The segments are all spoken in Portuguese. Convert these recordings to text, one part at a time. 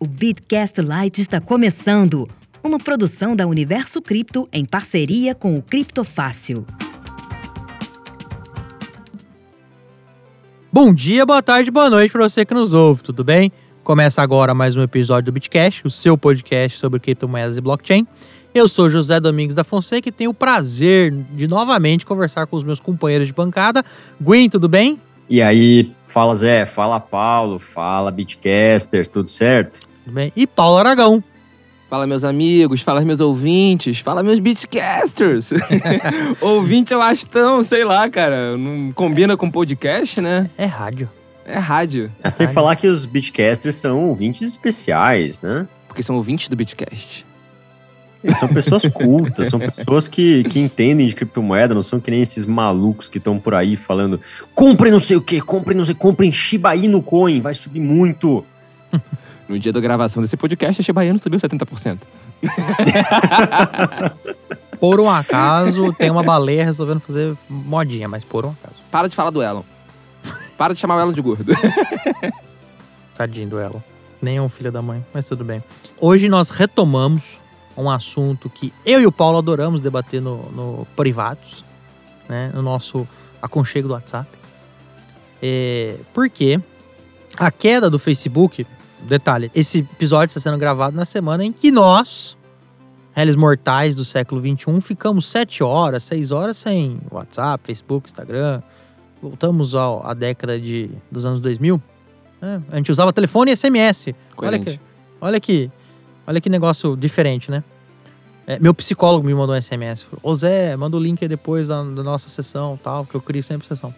O Bitcast Lite está começando. Uma produção da Universo Cripto em parceria com o Criptofácil. Bom dia, boa tarde, boa noite para você que nos ouve, tudo bem? Começa agora mais um episódio do Bitcast, o seu podcast sobre criptomoedas e blockchain. Eu sou José Domingos da Fonseca e tenho o prazer de novamente conversar com os meus companheiros de bancada. Gwen, tudo bem? E aí, fala Zé, fala Paulo, fala Bitcasters, tudo certo? Tudo bem? E Paulo Aragão. Fala meus amigos, fala meus ouvintes, fala meus beatcasters. Ouvinte eu acho tão, sei lá, cara, não combina com podcast, né? É rádio. É rádio. É sem falar que os Bitcasters são ouvintes especiais, né? Porque são ouvintes do Bitcast. Eles são pessoas cultas, são pessoas que, que entendem de criptomoeda, não são que nem esses malucos que estão por aí falando comprem não sei o que, comprem não sei, comprem Shiba Inu Coin, vai subir muito. No dia da gravação desse podcast, a Shiba Inu subiu 70%. Por um acaso, tem uma baleia resolvendo fazer modinha, mas por um acaso. Para de falar do Elon. Para de chamar o Elon de gordo. Tadinho do Elon. Nenhum filho da mãe, mas tudo bem. Hoje nós retomamos um assunto que eu e o Paulo adoramos debater no, no privados, né? No nosso aconchego do WhatsApp. É, porque a queda do Facebook, detalhe, esse episódio está sendo gravado na semana em que nós, réis mortais do século XXI, ficamos sete horas, seis horas sem WhatsApp, Facebook, Instagram. Voltamos ao, à década de, dos anos 2000. Né? A gente usava telefone e SMS. Olha que, olha que Olha que negócio diferente, né? É, meu psicólogo me mandou um SMS. Ô Zé, manda o link aí depois da, da nossa sessão tal, que eu crio sempre sessão.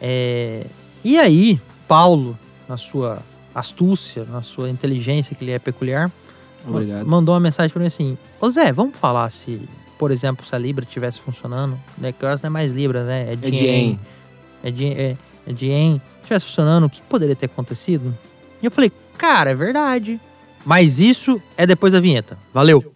É, e aí, Paulo, na sua astúcia, na sua inteligência, que ele é peculiar, Obrigado. mandou uma mensagem para mim assim: Ô Zé, vamos falar se, por exemplo, se a Libra estivesse funcionando, né? Que horas não é mais Libra, né? É Dien. É Dien. É, é Dien. Estivesse funcionando, o que poderia ter acontecido? E eu falei, cara, é verdade. Mas isso é depois da vinheta. Valeu!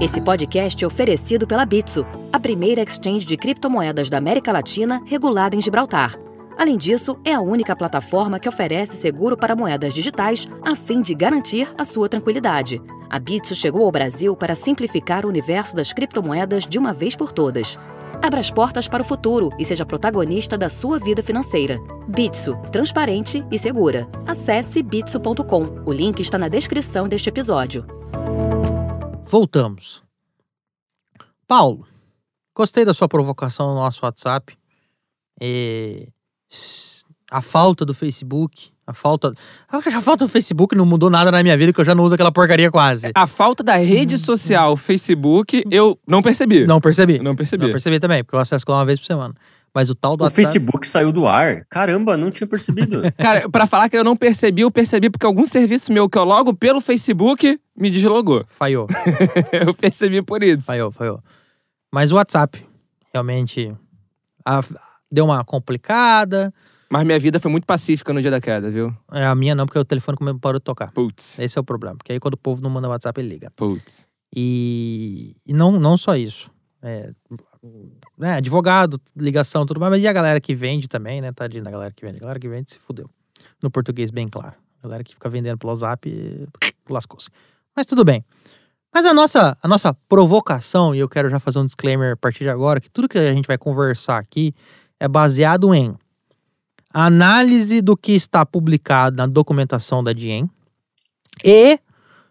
Esse podcast é oferecido pela Bitso, a primeira exchange de criptomoedas da América Latina regulada em Gibraltar. Além disso, é a única plataforma que oferece seguro para moedas digitais a fim de garantir a sua tranquilidade. A Bitso chegou ao Brasil para simplificar o universo das criptomoedas de uma vez por todas. Abra as portas para o futuro e seja protagonista da sua vida financeira. Bitso, transparente e segura. Acesse bitso.com. O link está na descrição deste episódio. Voltamos. Paulo, gostei da sua provocação no nosso WhatsApp. E a falta do Facebook, a falta. A falta do Facebook não mudou nada na minha vida, que eu já não uso aquela porcaria quase. A falta da rede social Facebook, eu não percebi. Não percebi. Não percebi. Não percebi também, porque eu acesso lá uma vez por semana. Mas o tal do O WhatsApp... Facebook saiu do ar. Caramba, não tinha percebido. Cara, pra falar que eu não percebi, eu percebi porque algum serviço meu que eu logo pelo Facebook me deslogou. Falhou. eu percebi por isso. Falhou, falhou. Mas o WhatsApp, realmente, a- deu uma complicada. Mas minha vida foi muito pacífica no dia da queda, viu? É, A minha não, porque o telefone começou parou de tocar. Putz. Esse é o problema. Porque aí quando o povo não manda WhatsApp, ele liga. Putz. E, e não, não só isso. É, né, advogado, ligação, tudo mais, mas e a galera que vende também, né? Tadinho da galera que vende. A galera que vende se fudeu. No português, bem claro. A galera que fica vendendo pelo WhatsApp, lascou-se. Mas tudo bem. Mas a nossa, a nossa provocação, e eu quero já fazer um disclaimer a partir de agora, que tudo que a gente vai conversar aqui é baseado em análise do que está publicado na documentação da Diem e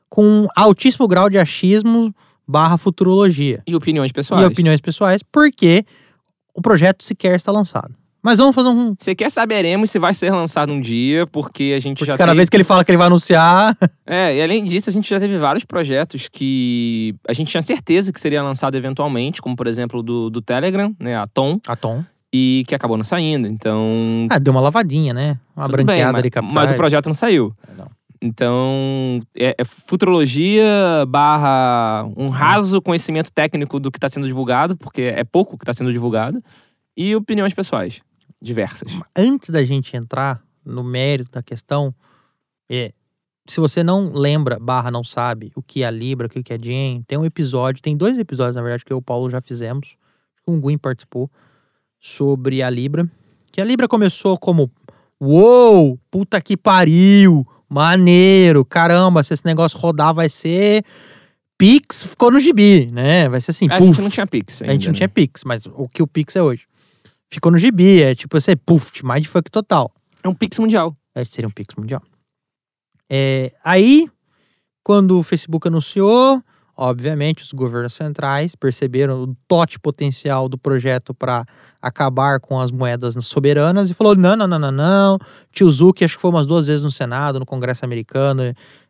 com altíssimo grau de achismo barra futurologia E opiniões pessoais. e opiniões pessoais, porque o projeto sequer está lançado. Mas vamos fazer um. Você quer saberemos se vai ser lançado um dia, porque a gente Porque já cada teve... vez que ele fala que ele vai anunciar. É, e além disso, a gente já teve vários projetos que a gente tinha certeza que seria lançado eventualmente, como por exemplo do, do Telegram, né, a Tom, A Tom. E que acabou não saindo. Então, Ah, deu uma lavadinha, né? Uma tudo bem, branqueada ali capitais. mas o projeto não saiu. Não. Então, é, é futurologia barra um raso conhecimento técnico do que está sendo divulgado, porque é pouco que está sendo divulgado, e opiniões pessoais, diversas. Antes da gente entrar no mérito da questão, é, se você não lembra, barra não sabe o que é a Libra, o que é a Jen, tem um episódio, tem dois episódios, na verdade, que eu e o Paulo já fizemos, que o Guin participou, sobre a Libra. Que a Libra começou como Uou, puta que pariu, maneiro, caramba, se esse negócio rodar vai ser Pix, ficou no gibi, né? Vai ser assim, A puf. gente não tinha Pix ainda. A gente não né? tinha Pix, mas o que o Pix é hoje. Ficou no gibi, é tipo assim, puf, mindfuck total. É um Pix mundial. Esse seria um Pix mundial. É, aí, quando o Facebook anunciou, obviamente os governos centrais perceberam o tote potencial do projeto para acabar com as moedas soberanas e falou: não, não, não, não, não. Tio Zuck, acho que foi umas duas vezes no Senado, no Congresso americano,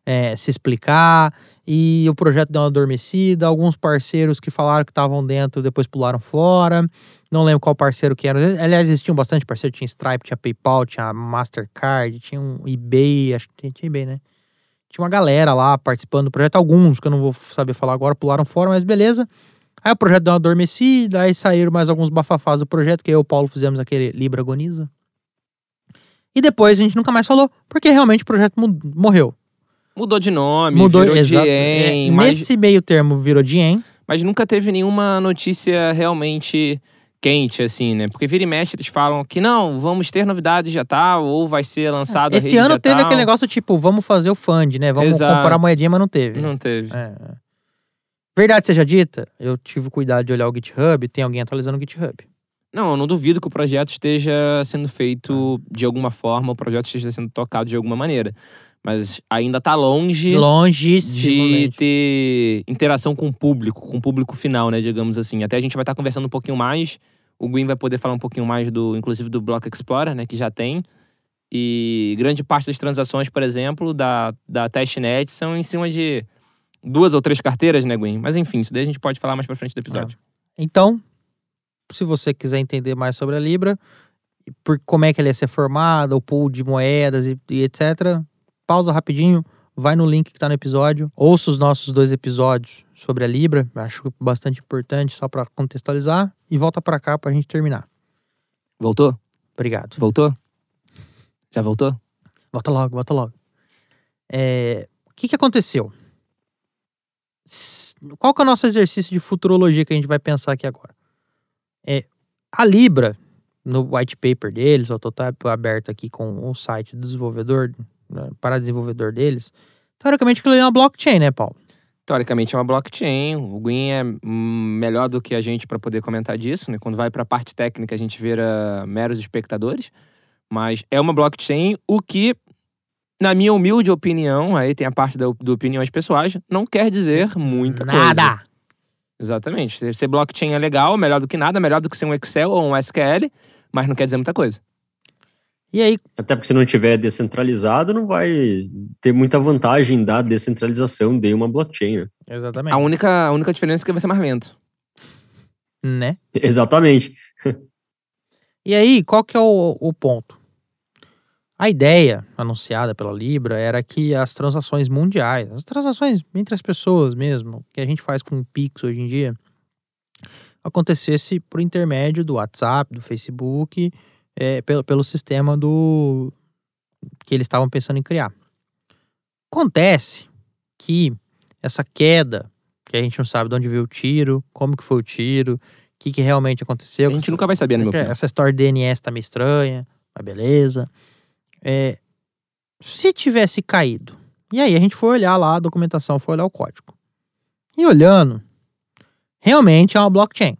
é, se explicar. E o projeto deu uma adormecida. Alguns parceiros que falaram que estavam dentro depois pularam fora. Não lembro qual parceiro que era. Aliás, existiam bastante parceiros. Tinha Stripe, tinha PayPal, tinha Mastercard, tinha um eBay. Acho que tinha, tinha eBay, né? Tinha uma galera lá participando do projeto. Alguns que eu não vou saber falar agora pularam fora, mas beleza. Aí o projeto deu uma adormecida. Aí saíram mais alguns bafafás do projeto, que eu e o Paulo fizemos aquele Libra Agoniza. E depois a gente nunca mais falou, porque realmente o projeto morreu. Mudou de nome, Mudou, virou exato. É, mas, Nesse meio termo virou Diem. mas nunca teve nenhuma notícia realmente quente, assim, né? Porque vira e mexe, eles falam que não, vamos ter novidades já tal, ou vai ser lançado a Esse ano teve tal. aquele negócio tipo, vamos fazer o fund, né? Vamos Exato. comprar a moedinha, mas não teve. Não teve. É, é. Verdade seja dita, eu tive cuidado de olhar o GitHub, tem alguém atualizando o GitHub. Não, eu não duvido que o projeto esteja sendo feito É. de alguma forma, o projeto esteja sendo tocado de alguma maneira. Mas ainda tá longe de Longíssimo. ter interação com o público, com o público final, né, digamos assim. Até a gente vai estar conversando um pouquinho mais. O Gwyn vai poder falar um pouquinho mais do, inclusive do Block Explorer, né, que já tem. E grande parte das transações, por exemplo, da, da testnet são em cima de duas ou três carteiras, né, Gwyn? Mas enfim, isso daí a gente pode falar mais pra frente do episódio. Então, se você quiser entender mais sobre a Libra, por como é que ele ia ser formado, o pool de moedas e, e etc., pausa rapidinho, vai no link que tá no episódio, ouça os nossos dois episódios sobre a Libra, acho bastante importante só para contextualizar, e volta para cá pra gente terminar. Voltou? Obrigado. Voltou? Já voltou? Volta logo, volta logo. É, o que, que aconteceu? Qual que é o nosso exercício de futurologia que a gente vai pensar aqui agora? É, a Libra, no white paper deles, eu tô tá aberto aqui com o site do desenvolvedor, para desenvolvedor deles, teoricamente aquilo é uma blockchain, né, Paulo? Teoricamente é uma blockchain. O Gwyn é melhor do que a gente para poder comentar disso, né? Quando vai para a parte técnica, a gente vira meros espectadores. Mas é uma blockchain, o que, na minha humilde opinião, aí tem a parte da, do opiniões pessoais, não quer dizer muita coisa. Nada! Exatamente. Ser blockchain é legal, melhor do que nada, melhor do que ser um Excel ou um SQL, mas não quer dizer muita coisa. E aí, Até porque se não tiver descentralizado, não vai ter muita vantagem da descentralização de uma blockchain, né? exatamente, A única, a única diferença é que vai ser mais lento. né? Exatamente. E aí, qual que é o, o ponto? A ideia anunciada pela Libra era que as transações mundiais, as transações entre as pessoas mesmo, que a gente faz com o Pix hoje em dia, acontecesse por intermédio do WhatsApp, do Facebook, é, pelo, pelo sistema do que eles estavam pensando em criar. Acontece que essa queda, que a gente não sabe de onde veio o tiro, como que foi o tiro, o que, que realmente aconteceu. A gente nunca vai saber, na minha Porque opinião. Essa história de DNS tá meio estranha, mas beleza. É, se tivesse caído, e aí a gente foi olhar lá a documentação, foi olhar o código. E olhando, realmente é uma blockchain.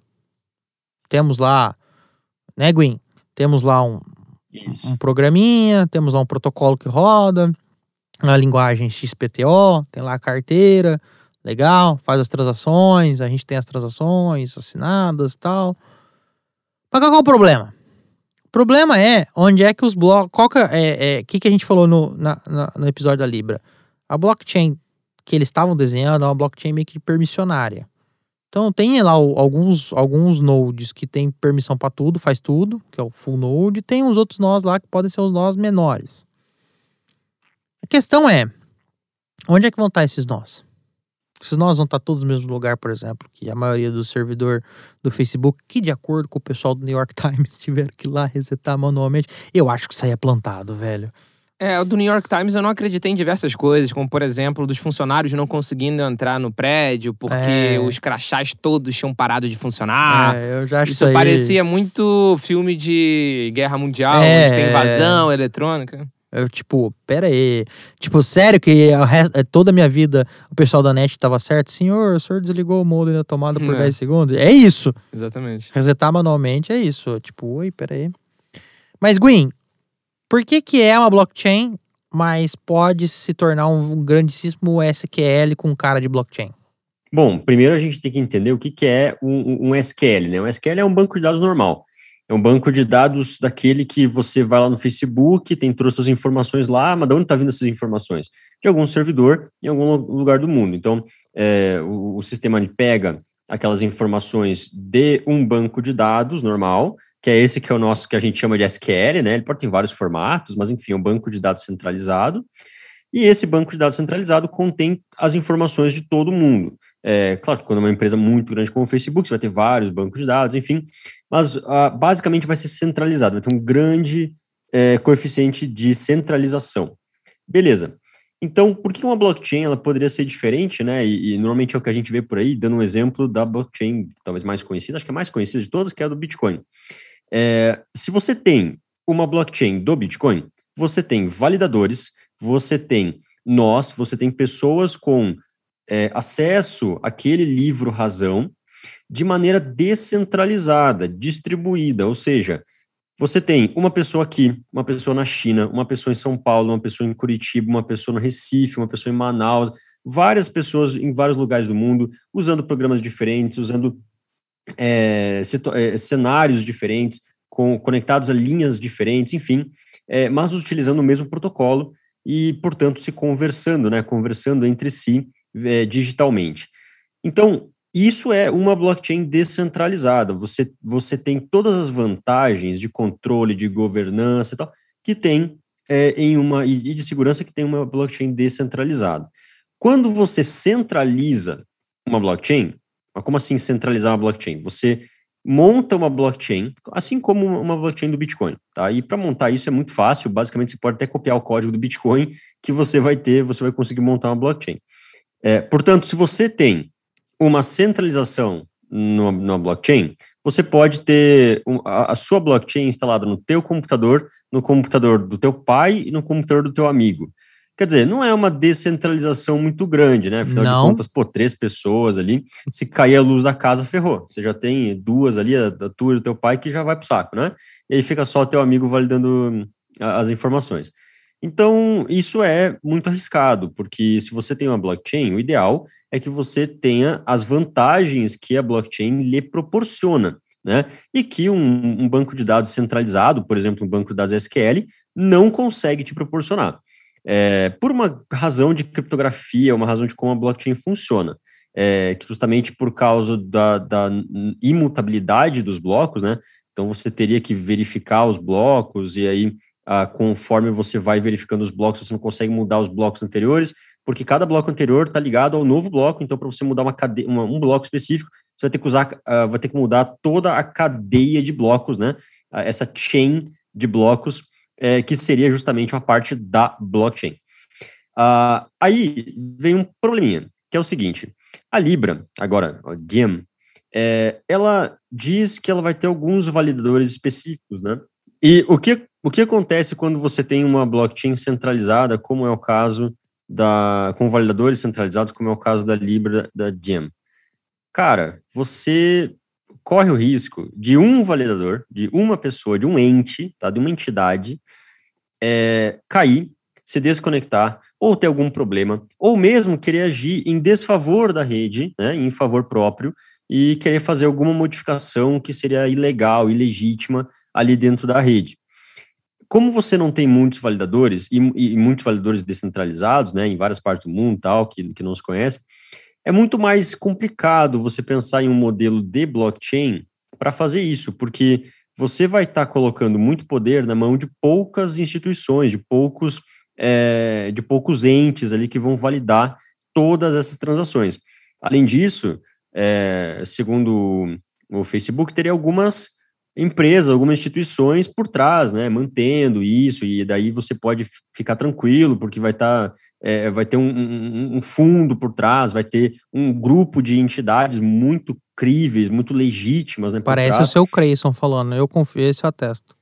Temos lá, né, Gwyn? Temos lá um, Isso. um programinha, temos lá um protocolo que roda, a linguagem XPTO, tem lá a carteira, legal, faz as transações, a gente tem as transações assinadas e tal. Mas qual é o problema? O problema é onde é que os blocos. Qual que é. O que, que a gente falou no, na- na- no episódio da Libra? A blockchain que eles estavam desenhando é uma blockchain meio que permissionária. Então tem lá alguns, alguns nodes que tem permissão para tudo, faz tudo, que é o full node, e tem uns outros nós lá que podem ser os nós menores. A questão é, onde é que vão estar esses nós? Esses nós vão estar todos no mesmo lugar, por exemplo, que a maioria do servidor do Facebook, que de acordo com o pessoal do New York Times tiveram que ir lá resetar manualmente. Eu acho que isso aí é plantado, velho. É, o do New York Times eu não acreditei em diversas coisas, como por exemplo, dos funcionários não conseguindo entrar no prédio porque É. os crachás todos tinham parado de funcionar. é, eu já acho Isso aí... parecia muito filme de guerra mundial, É, onde tem é. invasão eletrônica. Eu, tipo, pera aí. Tipo, sério que o resto- toda a minha vida o pessoal da NET tava certo? Senhor, o senhor desligou o modem da tomada por É. 10 segundos? É isso. Exatamente. Resetar manualmente é isso. Tipo, oi, pera aí. Mas, Gwen, por que que é uma blockchain, mas pode se tornar um, grandíssimo SQL com cara de blockchain? Bom, primeiro a gente tem que entender o que, que é um, um SQL, né? Um SQL é um banco de dados normal. É um banco de dados daquele que você vai lá no Facebook, tem as suas informações lá, mas de onde está vindo essas informações? De algum servidor em algum lu- lugar do mundo. Então, é, o, o sistema pega aquelas informações de um banco de dados normal, que é esse que é o nosso, que a gente chama de SQL, né? Ele pode ter vários formatos, mas enfim, é um banco de dados centralizado. E esse banco de dados centralizado contém as informações de todo mundo. É, claro que quando é uma empresa muito grande como o Facebook, você vai ter vários bancos de dados, enfim, mas ah, basicamente vai ser centralizado, vai ter um grande é, coeficiente de centralização. Beleza. Então, por que uma blockchain ela poderia ser diferente, né? E, e normalmente é o que a gente vê por aí, dando um exemplo da blockchain talvez mais conhecida, acho que é a mais conhecida de todas, que é a do Bitcoin. É, se você tem uma blockchain do Bitcoin, você tem validadores, você tem nós, você tem pessoas com é, acesso àquele livro razão de maneira descentralizada, distribuída, ou seja, você tem uma pessoa aqui, uma pessoa na China, uma pessoa em São Paulo, uma pessoa em Curitiba, uma pessoa no Recife, uma pessoa em Manaus, várias pessoas em vários lugares do mundo, usando programas diferentes, usando é, é, cenários diferentes, com, conectados a linhas diferentes, enfim, é, mas utilizando o mesmo protocolo e, portanto, se conversando, né, conversando entre si é, digitalmente. Então, isso é uma blockchain descentralizada. Você, você tem todas as vantagens de controle, de governança e tal, que tem é, em uma, e de segurança que tem uma blockchain descentralizada. Quando você centraliza uma blockchain, mas como assim centralizar uma blockchain? Você monta uma blockchain, assim como uma blockchain do Bitcoin, tá? E para montar isso é muito fácil, basicamente você pode até copiar o código do Bitcoin que você vai ter, você vai conseguir montar uma blockchain. É, portanto, se você tem uma centralização numa, numa blockchain, você pode ter a, a sua blockchain instalada no teu computador, no computador do teu pai e no computador do teu amigo. Quer dizer, não é uma descentralização muito grande, né? Afinal Não. de contas, pô, três pessoas ali, se cair a luz da casa, ferrou. Você já tem duas ali, a da tua e do teu pai, que já vai pro saco, né? E aí fica só o teu amigo validando as informações. Então, isso é muito arriscado, porque se você tem uma blockchain, o ideal é que você tenha as vantagens que a blockchain lhe proporciona, né? E que um, um banco de dados centralizado, por exemplo, um banco de dados SQL, não consegue te proporcionar. É, por uma razão de criptografia, uma razão de como a blockchain funciona. É, justamente por causa da, da imutabilidade dos blocos, né? Então você teria que verificar os blocos e aí ah, conforme você vai verificando os blocos, você não consegue mudar os blocos anteriores, porque cada bloco anterior está ligado ao novo bloco. Então, para você mudar uma uma, um bloco específico, você vai ter que usar, ah, vai ter que mudar toda a cadeia de blocos, né? Ah, essa chain de blocos, eh, que seria justamente uma parte da blockchain. Ah, aí vem um probleminha, que é o seguinte: a Libra, agora, a Diem, eh, ela diz que ela vai ter alguns validadores específicos, né? E o que, o que acontece quando você tem uma blockchain centralizada, como é o caso da com validadores centralizados, como é o caso da Libra da Diem? Cara, você corre o risco de um validador, de uma pessoa, de um ente, tá, de uma entidade, é, cair, se desconectar, ou ter algum problema, ou mesmo querer agir em desfavor da rede, né, em favor próprio, e querer fazer alguma modificação que seria ilegal, ilegítima ali dentro da rede. Como você não tem muitos validadores e, e muitos validadores descentralizados, né, em várias partes do mundo, tal, que, que não se conhece, é muito mais complicado você pensar em um modelo de blockchain para fazer isso, porque você vai estar colocando muito poder na mão de poucas instituições, de poucos, é, de poucos entes ali que vão validar todas essas transações. Além disso, é, segundo o Facebook, teria algumas empresas, algumas instituições por trás, né, mantendo isso, e daí você pode ficar tranquilo, porque vai estar, é, vai ter um, um, um, fundo por trás, vai ter um grupo de entidades muito críveis, muito legítimas, né, Parece trás. o seu Creyson falando, eu confio, esse eu atesto.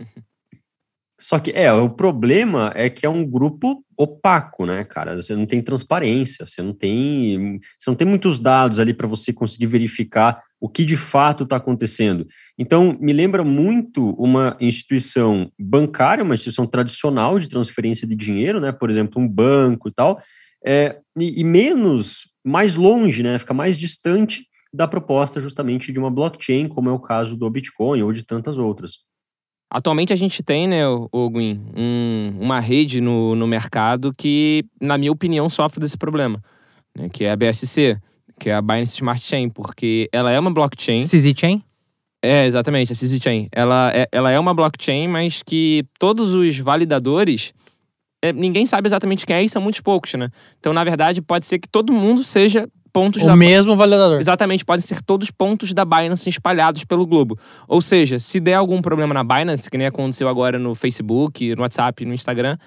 Só que, é, o problema é que é um grupo opaco, né, cara? Você não tem transparência, você não tem, você não tem muitos dados ali para você conseguir verificar o que de fato está acontecendo. Então, me lembra muito uma instituição bancária, uma instituição tradicional de transferência de dinheiro, né? Por exemplo, um banco e tal, é, e, e menos, mais longe, né? Fica mais distante da proposta justamente de uma blockchain, como é o caso do Bitcoin ou de tantas outras. Atualmente a gente tem, né, o Gwyn, um, uma rede no, no mercado que, na minha opinião, sofre desse problema, né, que é a BSC, que é a Binance Smart Chain, porque ela é uma blockchain. CZ Chain? É, exatamente, a CZ Chain. Ela é, ela é uma blockchain, mas que todos os validadores, é, ninguém sabe exatamente quem é e são muitos poucos, né? Então, na verdade, pode ser que todo mundo seja pontos o da mesmo validador. Exatamente, podem ser todos pontos da Binance espalhados pelo globo. Ou seja, se der algum problema na Binance, que nem aconteceu agora no Facebook, no WhatsApp, no Instagram,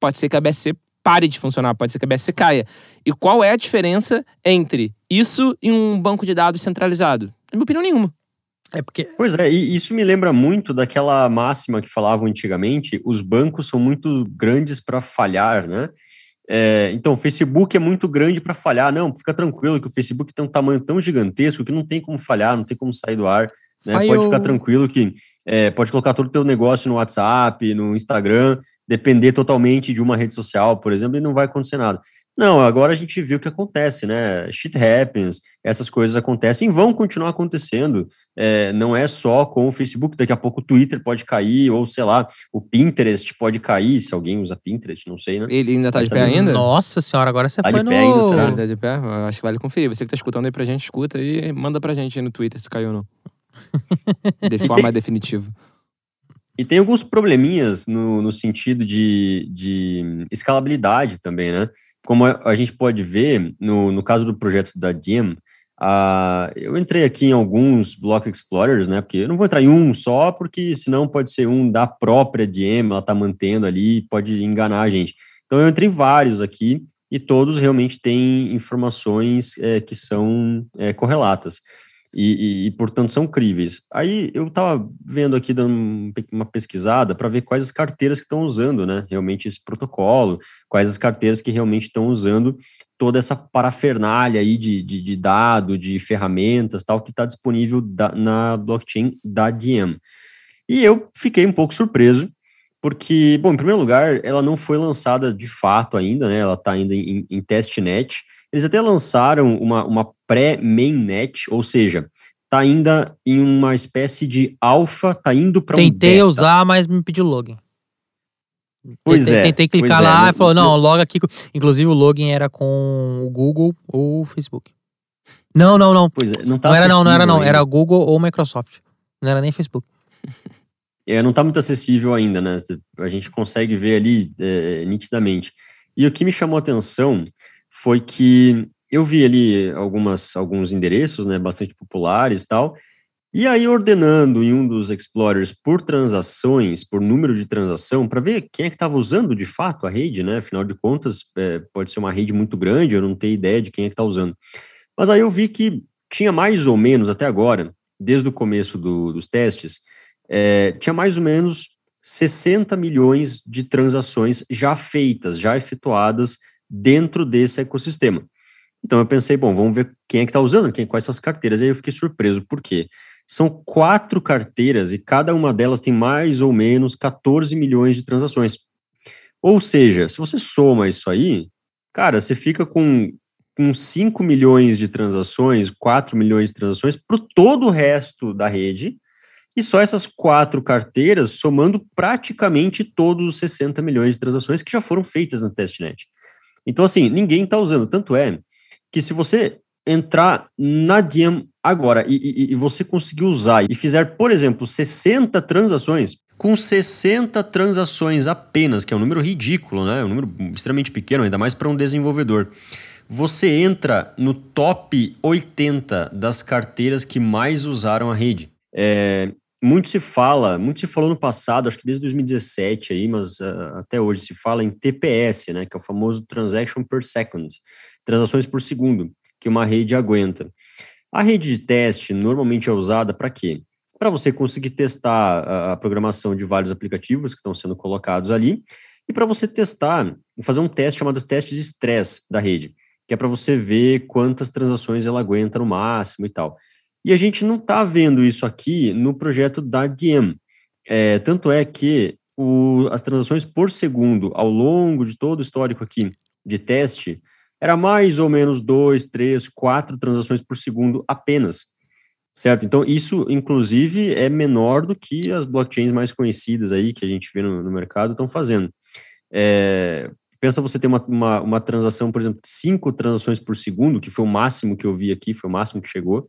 pode ser que a BSC pare de funcionar, pode ser que a BSC caia. E qual é a diferença entre isso e um banco de dados centralizado? Na minha opinião, nenhuma. É porque... Pois é, e isso me lembra muito daquela máxima que falavam antigamente: os bancos são muito grandes para falhar, né? É, então, o Facebook é muito grande para falhar. Não, fica tranquilo que o Facebook tem um tamanho tão gigantesco que não tem como falhar, não tem como sair do ar. Né? Pode ficar tranquilo que é, pode colocar todo o teu negócio no WhatsApp, no Instagram, depender totalmente de uma rede social, por exemplo, e não vai acontecer nada. Não, agora a gente viu o que acontece, né? Shit happens, essas coisas acontecem e vão continuar acontecendo. É, não é só com o Facebook, daqui a pouco o Twitter pode cair, ou sei lá, o Pinterest pode cair, se alguém usa Pinterest, não sei, né? Ele ainda tá de pé ainda? Nossa senhora, agora você tá foi de no... pé ainda, será? Tá de pé? Acho que vale conferir. Você que tá escutando aí pra gente, escuta e manda pra gente aí no Twitter se caiu ou não. De forma definitiva. E tem alguns probleminhas no, no sentido de, de escalabilidade também, né? Como a gente pode ver, no, no caso do projeto da Diem, uh, eu entrei aqui em alguns Block Explorers, né? Porque eu não vou entrar em um só, porque senão pode ser um da própria Diem, ela tá mantendo ali, pode enganar a gente. Então eu entrei vários aqui e todos realmente têm informações é, que são é, correlatas e, e, e, portanto são críveis. Aí eu estava vendo aqui, dando uma pesquisada para ver quais as carteiras que estão usando, né, realmente esse protocolo, quais as carteiras que realmente estão usando toda essa parafernália aí de, de, de dado, de ferramentas, tal, que está disponível da, na blockchain da Diem. E eu fiquei um pouco surpreso, porque, bom, em primeiro lugar, ela não foi lançada de fato ainda, né, ela está ainda em, em testnet, eles até lançaram uma, uma pré-mainnet, ou seja, tá ainda em uma espécie de alfa, tá indo para um Tentei usar, mas me pediu login. Pois tentei, é. Tentei clicar pois lá é, e falou, não, loga aqui. Inclusive o login era com o Google ou o Facebook. Não, não, não. Pois é, não tá não era não, não era não. acessível Era ainda. Google ou Microsoft. Não era nem Facebook. É, não tá muito acessível ainda, né? A gente consegue ver ali é, nitidamente. E o que me chamou a atenção foi que eu vi ali algumas, alguns endereços, né, bastante populares e tal, e aí ordenando em um dos explorers por transações, por número de transação, para ver quem é que estava usando de fato a rede, né? Afinal de contas, é, pode ser uma rede muito grande, eu não tenho ideia de quem é que está usando. Mas aí eu vi que tinha mais ou menos até agora, desde o começo do, dos testes, é, tinha mais ou menos 60 milhões de transações já feitas, já efetuadas dentro desse ecossistema. Então eu pensei, bom, vamos ver quem é que está usando, quem, quais são as carteiras. Aí eu fiquei surpreso, por quê? São quatro carteiras e cada uma delas tem mais ou menos 14 milhões de transações. Ou seja, se você soma isso aí, cara, você fica com, com 5 milhões de transações, 4 milhões de transações para todo o resto da rede, e só essas quatro carteiras somando praticamente todos os 60 milhões de transações que já foram feitas na testnet. Então, assim, ninguém está usando. Tanto é que se você entrar na Diem agora e, e, e, você conseguir usar e fizer, por exemplo, 60 transações, com 60 transações apenas, que é um número ridículo, né? É um número extremamente pequeno, ainda mais para um desenvolvedor. Você entra no top 80 das carteiras que mais usaram a rede. É, muito se fala, muito se falou no passado, acho que desde 2017 aí, mas uh, até hoje se fala em TPS, né, que é o famoso Transaction per Second, transações por segundo, que uma rede aguenta. A rede de teste normalmente é usada para quê? para você conseguir testar a, a programação de vários aplicativos que estão sendo colocados ali e para você testar, fazer um teste chamado teste de estresse da rede, que é para você ver quantas transações ela aguenta no máximo e tal. E a gente não está vendo isso aqui no projeto da Diem. É, tanto é que o, as transações por segundo ao longo de todo o histórico aqui de teste era mais ou menos dois, três, quatro transações por segundo apenas. Certo? Então, isso, inclusive, é menor do que as blockchains mais conhecidas aí, que a gente vê no, no mercado, estão fazendo. É, pensa você ter uma, uma, uma, transação, por exemplo, cinco transações por segundo, que foi o máximo que eu vi aqui, foi o máximo que chegou,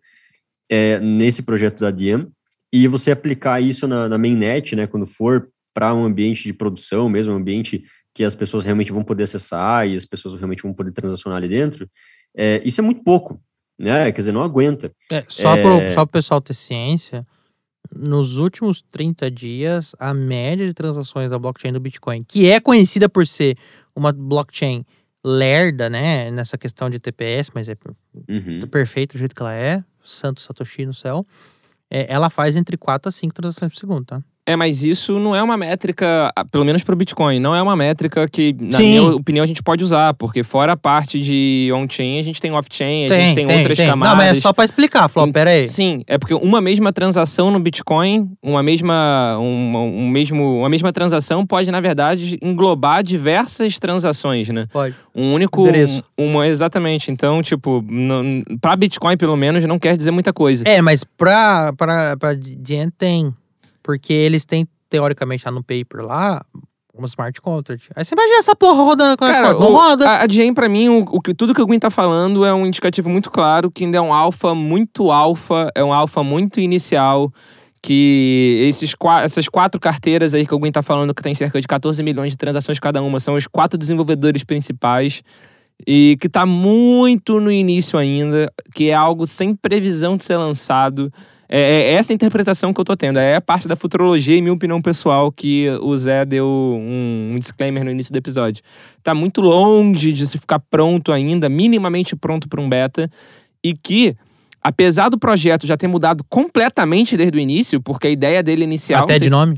é, nesse projeto da Diem, e você aplicar isso na, na mainnet, né, quando for para um ambiente de produção mesmo, um ambiente que as pessoas realmente vão poder acessar e as pessoas realmente vão poder transacionar ali dentro, é, isso é muito pouco né? Quer dizer, não aguenta. É, só é... para o pessoal ter ciência, nos últimos 30 dias, a média de transações da blockchain do Bitcoin, que é conhecida por ser uma blockchain lerda, né? Nessa questão de TPS, mas é uhum. perfeito do jeito que ela é, Santo Satoshi no céu. É, ela faz entre 4 a 5 transações por segundo, tá? É, mas isso não é uma métrica, pelo menos para o Bitcoin, não é uma métrica que, na Sim. minha opinião, a gente pode usar, porque fora a parte de on-chain, a gente tem off-chain, a gente tem, tem outras tem. camadas. Não, mas é só para explicar, Flop, pera aí. Sim, é porque uma mesma transação no Bitcoin, uma mesma, uma, um mesmo, uma mesma transação pode, na verdade, englobar diversas transações, né? Pode. Um único. Endereço. Uma, exatamente. Então, tipo, para Bitcoin, pelo menos, não quer dizer muita coisa. É, mas para Diem tem. Porque eles têm, teoricamente, lá no paper lá, uma smart contract. Aí você imagina essa porra rodando com Cara, a não roda. A, a Jane, pra mim, o, o, tudo que o Gwen tá falando é um indicativo muito claro que ainda é um alfa muito alfa, é um alfa muito inicial. Que esses, essas quatro carteiras aí que o Gwen tá falando, que tem cerca de 14 milhões de transações cada uma, são os quatro desenvolvedores principais. E que tá muito no início ainda, que é algo sem previsão de ser lançado. É, é, essa interpretação que eu tô tendo. É a parte da futurologia, em minha opinião pessoal, que o Zé deu um, um disclaimer no início do episódio. Tá muito longe de se ficar pronto ainda, minimamente pronto para um beta, e que apesar do projeto já ter mudado completamente desde o início, porque a ideia dele inicial. Até de se... nome?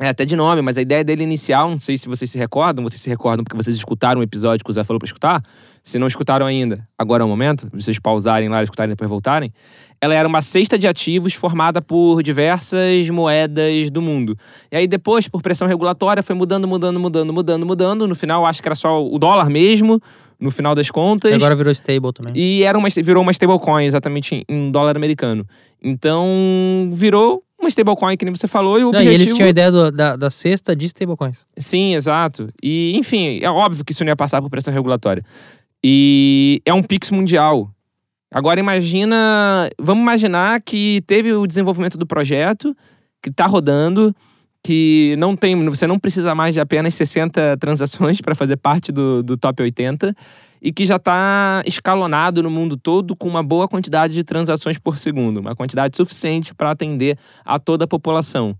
É, até de nome, mas a ideia dele inicial, não sei se vocês se recordam, vocês se recordam porque vocês escutaram o episódio que o Zé falou pra escutar. Se não escutaram ainda, agora é o momento, vocês pausarem lá, escutarem e depois voltarem. Ela era uma cesta de ativos formada por diversas moedas do mundo. E aí depois, por pressão regulatória, foi mudando, mudando, mudando, mudando, mudando. No final, acho que era só o dólar mesmo, no final das contas. E agora virou stable também. E era uma, virou uma stablecoin, exatamente em dólar americano. Então, virou uma stablecoin, que nem você falou, e o Não, objetivo... E eles tinham a ideia do, da, da cesta de stablecoins. Sim, exato. E, enfim, é óbvio que isso não ia passar por pressão regulatória. E é um Pix mundial. Agora imagina... Vamos imaginar que teve o desenvolvimento do projeto, que está rodando, que não tem... Você não precisa mais de apenas 60 transações para fazer parte do, do top 80 e que já está escalonado no mundo todo com uma boa quantidade de transações por segundo, uma quantidade suficiente para atender a toda a população.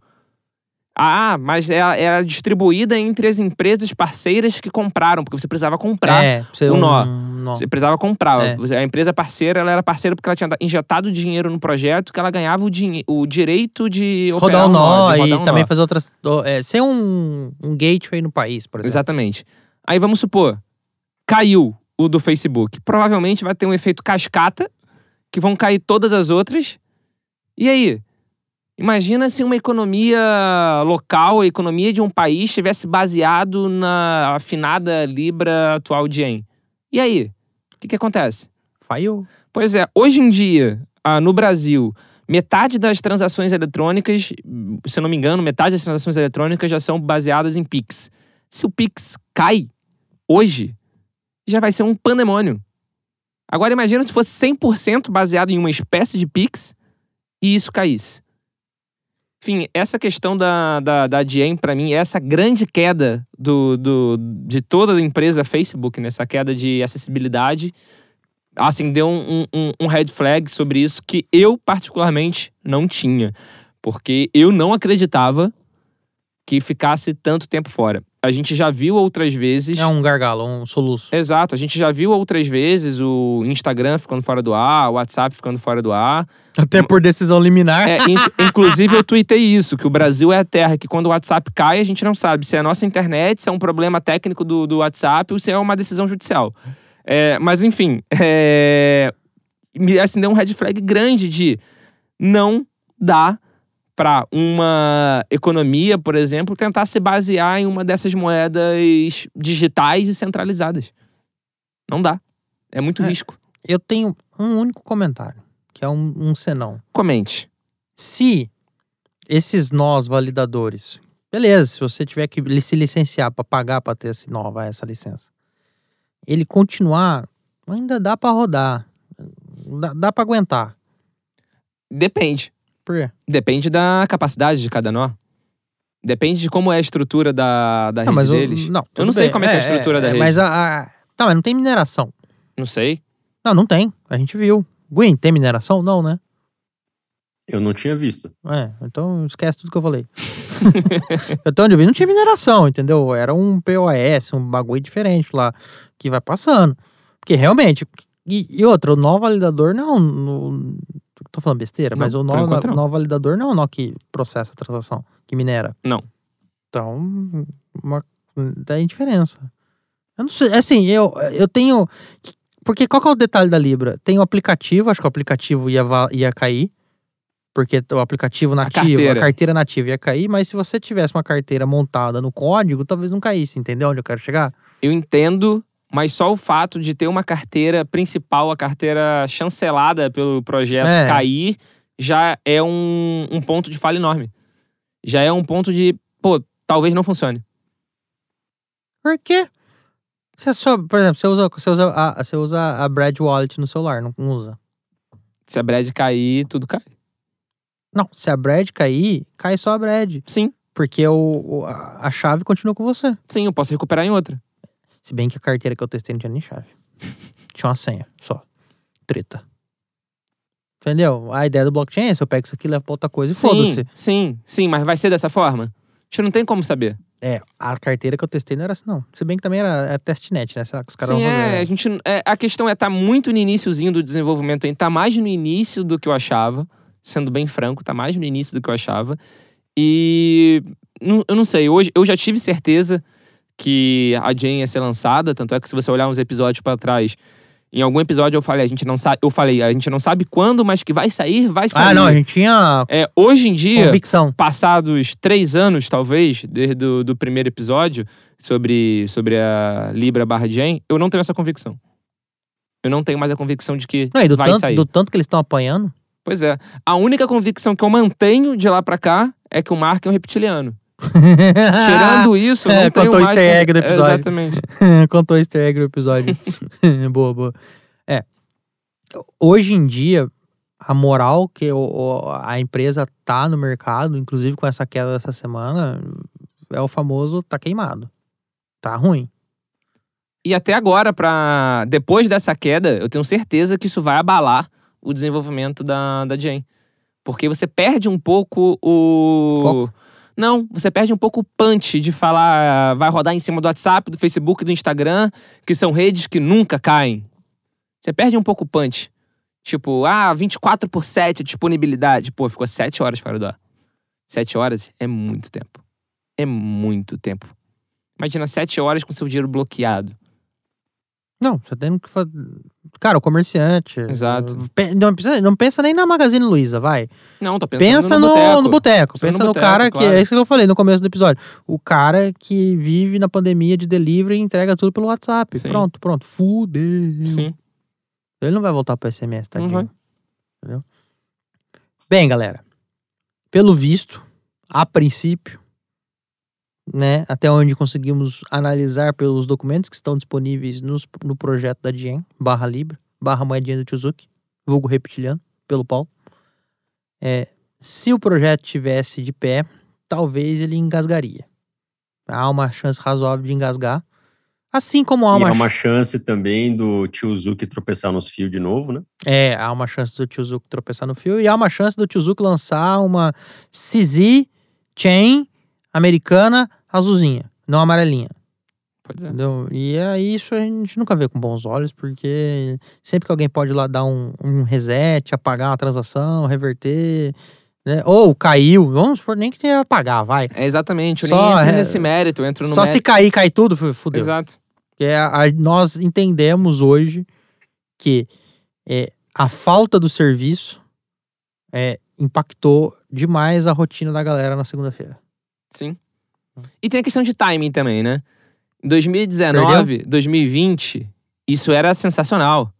Ah, mas era, é, era distribuída entre as empresas parceiras que compraram, porque você precisava comprar é, o nó. Um nó. Você precisava comprar. É. A empresa parceira, ela era parceira porque ela tinha injetado dinheiro no projeto, que ela ganhava o, o direito de rodar o nó, nó e um também nó. fazer outras. É, ser um, um gateway no país, por exemplo. Exatamente. Aí vamos supor, caiu o do Facebook. Provavelmente vai ter um efeito cascata, que vão cair todas as outras. E aí? Imagina se uma economia local, a economia de um país, estivesse baseado na afinada Libra atual de Yen. E aí? O que, que acontece? Falhou. Pois é, hoje em dia, ah, no Brasil, metade das transações eletrônicas, se eu não me engano, metade das transações eletrônicas já são baseadas em Pix. Se o Pix cai hoje, já vai ser um pandemônio. Agora imagina se fosse 100% baseado em uma espécie de Pix e isso caísse. Enfim, essa questão da, da, da Diem, para mim, essa grande queda do, do, de toda a empresa Facebook, nessa queda de acessibilidade, assim, deu um, um, um red flag sobre isso que eu, particularmente, não tinha. Porque eu não acreditava que ficasse tanto tempo fora. A gente já viu outras vezes. É um gargalo, um soluço. Exato, a gente já viu outras vezes o Instagram ficando fora do ar, o WhatsApp ficando fora do ar. Até por decisão liminar. É, in- inclusive, eu tuitei isso, que o Brasil é a terra que quando o WhatsApp cai, a gente não sabe se é a nossa internet, se é um problema técnico do, do WhatsApp ou se é uma decisão judicial. É, mas, enfim, é, me acendeu um red flag grande de não dá para uma economia, por exemplo, tentar se basear em uma dessas moedas digitais e centralizadas. Não dá. É muito É. risco. Eu tenho um único comentário, que é um, um senão. Comente. Se esses nós validadores, beleza, se você tiver que se licenciar para pagar para ter esse nó, vai, essa licença, ele continuar, ainda dá para rodar, dá, dá para aguentar. Depende. Por quê? Depende da capacidade de cada nó. Depende de como é a estrutura da, da Não, rede deles. não, eu não sei bem. como é, que é a estrutura da rede. Mas a, a- tá, mas não tem mineração. Não sei. Não, não tem. A gente viu. Gwen, tem mineração? Não, né? Eu não tinha visto. É, então esquece tudo que eu falei. Até onde eu vi, não tinha mineração, entendeu? Era um POS, um bagulho diferente lá, que vai passando. Porque realmente. E, e outra, o nó validador não. No, tô falando besteira, Não, mas o nó, enquanto não. nó validador não é o nó que processa a transação, que minera. Não. Então, uma, tem diferença. Eu não sei, assim, eu, eu tenho. Porque qual que é o detalhe da Libra? Tem o aplicativo, acho que o aplicativo ia, ia cair. Porque o aplicativo nativo, a carteira. carteira. nativa ia cair, mas se você tivesse uma carteira montada no código, talvez não caísse, entendeu onde eu quero chegar? Eu entendo, mas só o fato de ter uma carteira principal, a carteira chancelada pelo projeto É. cair, já é um, um ponto de falha enorme. Já é um ponto de, pô, talvez não funcione. Por quê? Você só, por exemplo, você usa, você usa, a, você usa a Brad Wallet no celular, não, usa. Se a Brad cair, tudo cai. Não, se a Brad cair, cai só a Brad. Sim, Porque o, a chave continua com você. sim, eu posso recuperar em outra. Se bem que a carteira que eu testei não tinha nem chave. tinha uma senha, só. Treta. Entendeu? A ideia do blockchain é se eu pego isso aqui, levo pra outra coisa e foda-se. sim, sim, mas vai ser dessa forma? A gente não tem como saber. É, a carteira que eu testei não era assim, não. Se bem que também era é testnet, né? Sei lá, que os caras Sim, vão fazer. é, a, gente, é, a questão é estar muito no iníciozinho do desenvolvimento ainda. Tá mais no início do que eu achava. Sendo bem franco, tá mais no início do que eu achava. E não- eu não sei, hoje eu já tive certeza que a Jane ia ser lançada, tanto é que se você olhar uns episódios pra trás, em algum episódio eu falei, a gente não sabe, eu falei, a gente não sabe quando, mas que vai sair, vai sair. Ah, não, a gente tinha É, hoje em dia, convicção. passados três anos, talvez, desde o do primeiro episódio, sobre, sobre a Libra barra Jane, eu não tenho essa convicção. Eu não tenho mais a convicção de que Não, e do, vai tanto, sair. do tanto que eles estão apanhando. Pois é. A única convicção que eu mantenho de lá pra cá é que o Mark é um reptiliano. Tirando isso, É, tenho contou o easter egg do É, episódio. Exatamente. Contou o easter egg no episódio. boa, boa. É. Hoje em dia, a moral que a empresa tá no mercado, inclusive com essa queda dessa semana, é o famoso tá queimado. Tá ruim. E até agora, para depois dessa queda, eu tenho certeza que isso vai abalar o desenvolvimento da, da Jane. Porque você perde um pouco o. Foco. Não, você perde um pouco o punch de falar vai rodar em cima do WhatsApp, do Facebook, do Instagram, que são redes que nunca caem. Você perde um pouco o punch. Tipo, ah, 24 por 7 disponibilidade. Pô, ficou 7 horas fora do ar. 7 horas é muito tempo. É muito tempo. Imagina 7 horas com seu dinheiro bloqueado. Não, você tem que fazer. Cara, o comerciante. Exato. Não, precisa, não pensa nem na Magazine Luiza, vai. Não, tô pensando Pensa no, no, boteco. no boteco. Pensa Pensa no no, boteco, cara que. claro. É isso que eu falei no começo do episódio. O cara que vive na pandemia de delivery e entrega tudo pelo WhatsApp. Sim. Pronto, pronto. Fudeu. Sim. Ele não vai voltar pro SMS, tadinho. vai. Entendeu? Bem, galera. Pelo visto, a princípio, né, até onde conseguimos analisar pelos documentos que estão disponíveis nos- no projeto da Dien, barra Libra, barra moedinha do Tchuzuki, vulgo reptiliano, pelo Paulo. É, se o projeto tivesse de pé, talvez ele engasgaria. Há uma chance razoável de engasgar. Assim como há E uma, há uma chance também do tio Zuki tropeçar nos fios de novo, né? É, há uma chance do Tiozuki tropeçar no fio e há uma chance do Tiozuki lançar uma CZ Chain americana azulzinha. não amarelinha. Pois é. Entendeu? E é isso a gente nunca vê com bons olhos, porque sempre que alguém pode ir lá dar um, um reset, apagar uma transação, reverter, né? Ou caiu, vamos supor, nem que tenha apagar, vai. É exatamente, eu Só, nem é, nesse mérito, entro no Só se mérito. cair, cai tudo, fu- fudeu. Exato. É a- nós entendemos hoje que é, a falta do serviço é, impactou demais a rotina da galera na segunda-feira. Sim. E tem a questão de timing também, né? Em 2019, 2020, isso era sensacional.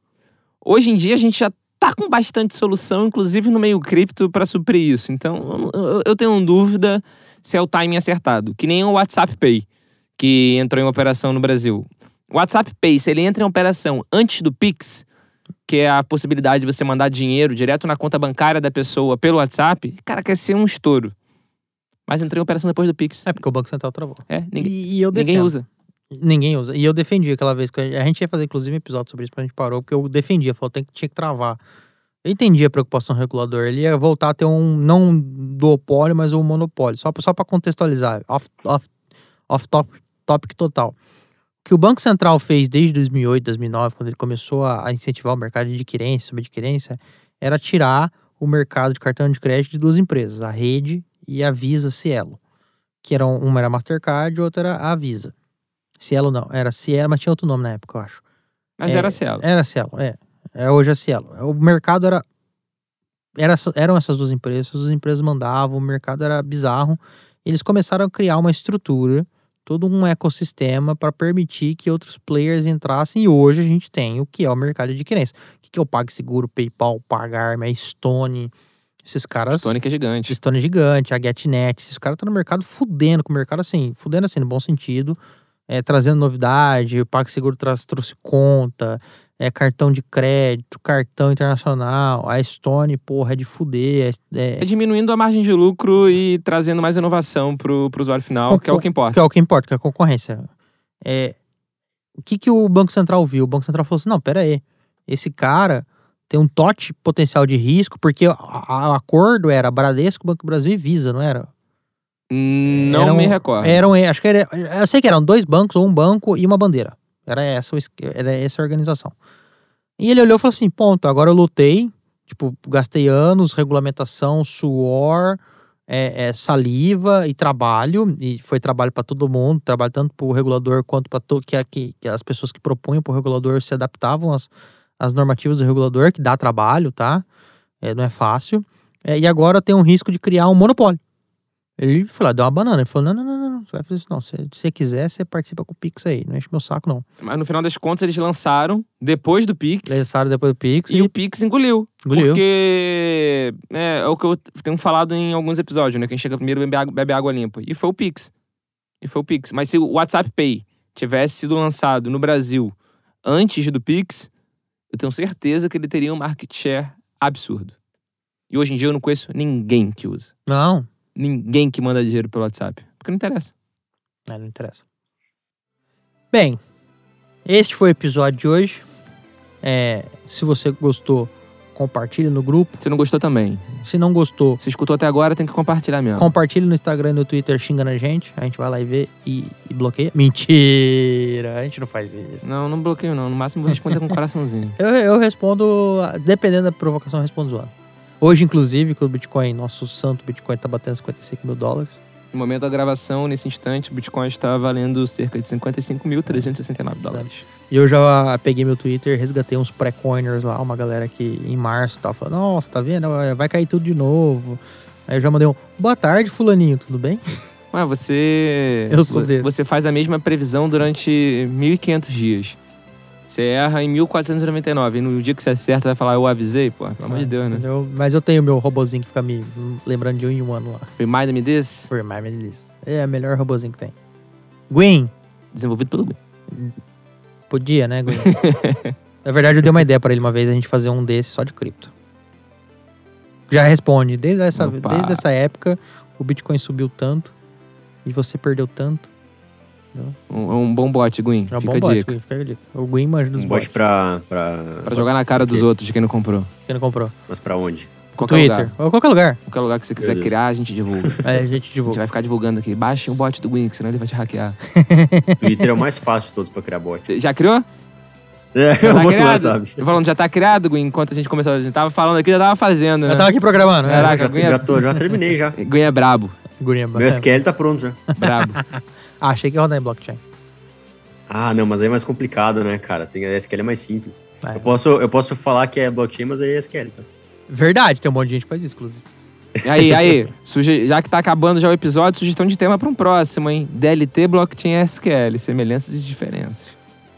Hoje em dia a gente já tá com bastante solução, inclusive no meio cripto, para suprir isso. Então, eu tenho dúvida se é o timing acertado. Que nem o WhatsApp Pay, que entrou em operação no Brasil. O WhatsApp Pay, se ele entra em operação antes do Pix, que é a possibilidade de você mandar dinheiro direto na conta bancária da pessoa pelo WhatsApp, cara, quer ser um estouro. Mas entrou em operação depois do Pix. É porque o Banco Central travou. É, ninguém, E, e eu ninguém usa. Ninguém usa. E eu defendi aquela vez que a gente ia fazer, inclusive, um episódio sobre isso, mas a gente parou, porque eu defendia, falou, tem que, tinha que travar. Eu entendi a preocupação do regulador. Ele ia voltar a ter um, não um duopólio, mas um monopólio. Só, pra- só para contextualizar. Off, off, off topic, topic total. O que o Banco Central fez desde 2008, 2009, quando ele começou a, a incentivar o mercado de adquirência, subadquirência, era tirar o mercado de cartão de crédito de duas empresas, a Rede e a Visa Cielo. Que eram, uma era a Mastercard e outra era a Visa. Cielo não, era Cielo, mas tinha outro nome na época, eu acho. Mas É, era Cielo. Era Cielo, é. é hoje é Cielo. O mercado era, era. Eram essas duas empresas, as empresas mandavam, o mercado era bizarro. Eles começaram a criar uma estrutura, todo um ecossistema para permitir que outros players entrassem. E hoje a gente tem o que é o mercado de adquirência. O que que é o PagSeguro, PayPal, Pagarme, a Stone. Esses caras. Stone é gigante. Stone gigante, a GetNet, esses caras estão no mercado fudendo com o mercado assim, fudendo assim, no bom sentido, é, trazendo novidade, o PagSeguro traz, trouxe conta, é, cartão de crédito, cartão internacional, a Stone, porra, é de fuder, é, É diminuindo a margem de lucro e trazendo mais inovação pro, pro usuário final, Com- que é o que importa. que é o que importa, que é a concorrência. É, o que, que o Banco Central viu? O Banco Central falou assim: não, pera aí, esse cara tem um tote potencial de risco, porque o acordo era Bradesco, Banco Brasil e Visa, não era? Não Eram- me recordo. Eram, acho que era, eu sei que eram dois bancos, ou um banco e uma bandeira. Era essa, era essa a organização. E ele olhou e falou assim: ponto, agora eu lutei, tipo, gastei anos, regulamentação, suor, é, é, saliva e trabalho, e foi trabalho para todo mundo, trabalho tanto para o regulador quanto para que, a- que, que as pessoas que propunham para o regulador se adaptavam às, às normativas do regulador, que dá trabalho, tá? É, não é fácil. É, e agora tem um risco de criar um monopólio. Ele falou, deu uma banana. Ele falou: não, não, não, não, não, você vai fazer isso não. Se se você quiser, você participa com o Pix aí. Não enche meu saco, não. Mas no final das contas, eles lançaram depois do Pix. Lançaram depois do Pix E e, o Pix engoliu. engoliu. Porque é, é o que eu tenho falado em alguns episódios, né? Quem chega primeiro bebe água, bebe água limpa. E foi o Pix. E foi o Pix. Mas se o WhatsApp Pay tivesse sido lançado no Brasil antes do Pix, eu tenho certeza que ele teria um market share absurdo. E hoje em dia eu não conheço ninguém que usa. Não, Ninguém que manda dinheiro pelo WhatsApp. Porque não interessa. É, não interessa. Bem, este foi o episódio de hoje. É, se você gostou, compartilhe no grupo. Se não gostou também. Se não gostou, Se escutou até agora, tem que compartilhar mesmo. compartilhe no Instagram e no Twitter xingando a gente. A gente vai lá e vê e, e bloqueia. Mentira, a gente não faz isso. Não, não bloqueio não. No máximo vou responder com um coraçãozinho. Eu, eu respondo, dependendo da provocação, eu respondo zoando. Hoje, inclusive, que o Bitcoin, nosso santo Bitcoin, tá batendo 55 mil dólares. No momento da gravação, nesse instante, o Bitcoin está valendo cerca de 55.369 dólares. E eu já peguei meu Twitter, resgatei uns pré-coiners lá, uma galera que em março tava falando, nossa, tá vendo? Vai cair tudo de novo. Aí eu já mandei um, boa tarde, fulaninho, tudo bem? Ué, você. Eu sou desse. Você faz a mesma previsão durante 1.500 dias. Você erra em 1.499. E no dia que você acerta, você vai falar, eu avisei? Pô, pelo amor de Deus, né? Entendeu? Mas eu tenho meu robozinho que fica me lembrando de um em um ano lá. Remind me this. Remind me disso. É o melhor robozinho que tem. Gwen, Desenvolvido pelo Gui. podia, né, Gwen? Na verdade, eu dei uma ideia pra ele uma vez, a gente fazer um desse só de cripto. Já responde, desde essa, Opa. desde essa época, o Bitcoin subiu tanto e você perdeu tanto. Um, um bom bot, Gui. É um Fica bom a bot, dica. Fica a dica. O manja dos Um bots. bot pra, pra. Pra jogar na cara dos outros de quem não comprou. Quem não comprou? Mas pra onde? Qualquer Twitter, lugar. ou qualquer lugar. Qualquer lugar que você quiser criar, a gente divulga. É, a gente A gente divulga. vai ficar divulgando aqui. Baixe o bot do Wink, senão ele vai te hackear. Twitter é o mais fácil de todos pra criar bot. Já criou? É, Já o tá Bolsonaro criado? sabe. Eu falando, já tá criado, Gui, enquanto a gente começou. A gente tava falando aqui, já tava fazendo, né? Eu tava aqui programando. Caraca, É, Já, ganha- já, tô, já terminei já. Gui é brabo. Gurinha, Meu é. SQL tá pronto já. Brabo. Ah, achei que ia rodar em blockchain. Ah, não, mas aí é mais complicado, né, cara? Tem, a SQL é mais simples. É. Eu, posso, eu posso falar que é blockchain, mas aí é SQL. Tá? Verdade, tem um monte de gente que faz isso, inclusive. aí, aí, suge- já que tá acabando já o episódio, sugestão de tema pra um próximo, hein? DLT, blockchain e SQL, semelhanças e diferenças.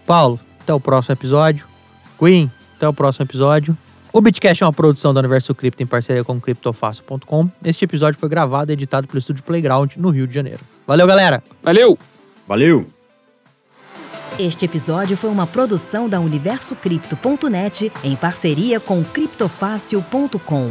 Paulo, até o próximo episódio. Queen, até o próximo episódio. O Bitcast é uma produção da Universo Cripto em parceria com criptofácil.com. Este episódio foi gravado e editado pelo estúdio Playground, no Rio de Janeiro. Valeu, galera! Valeu! Valeu! Este episódio foi uma produção da UniversoCripto.net em parceria com criptofácil.com.